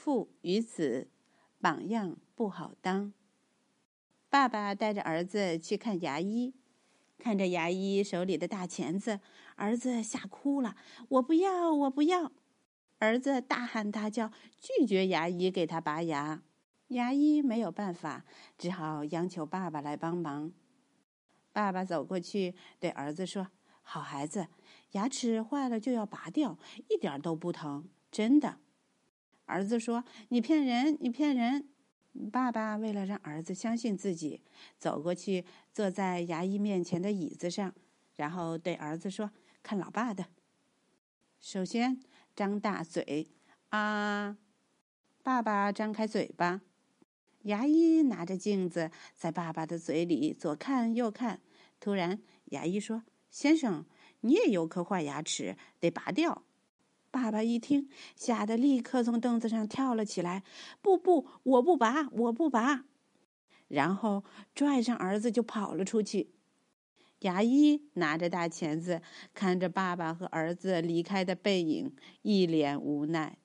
父与子，榜样不好当。爸爸带着儿子去看牙医，看着牙医手里的大钳子，儿子吓哭了：“我不要，我不要！”儿子大喊大叫，拒绝牙医给他拔牙。牙医没有办法，只好央求爸爸来帮忙。爸爸走过去对儿子说：“好孩子，牙齿坏了就要拔掉，一点都不疼，真的。”儿子说：“你骗人，你骗人！”爸爸为了让儿子相信自己，走过去坐在牙医面前的椅子上，然后对儿子说：“看老爸的。首先张大嘴，啊！”爸爸张开嘴巴。牙医拿着镜子在爸爸的嘴里左看右看，突然，牙医说：“先生，你也有颗坏牙齿，得拔掉。”爸爸一听，吓得立刻从凳子上跳了起来：“不不，我不拔，我不拔！”然后拽上儿子就跑了出去。牙医拿着大钳子，看着爸爸和儿子离开的背影，一脸无奈。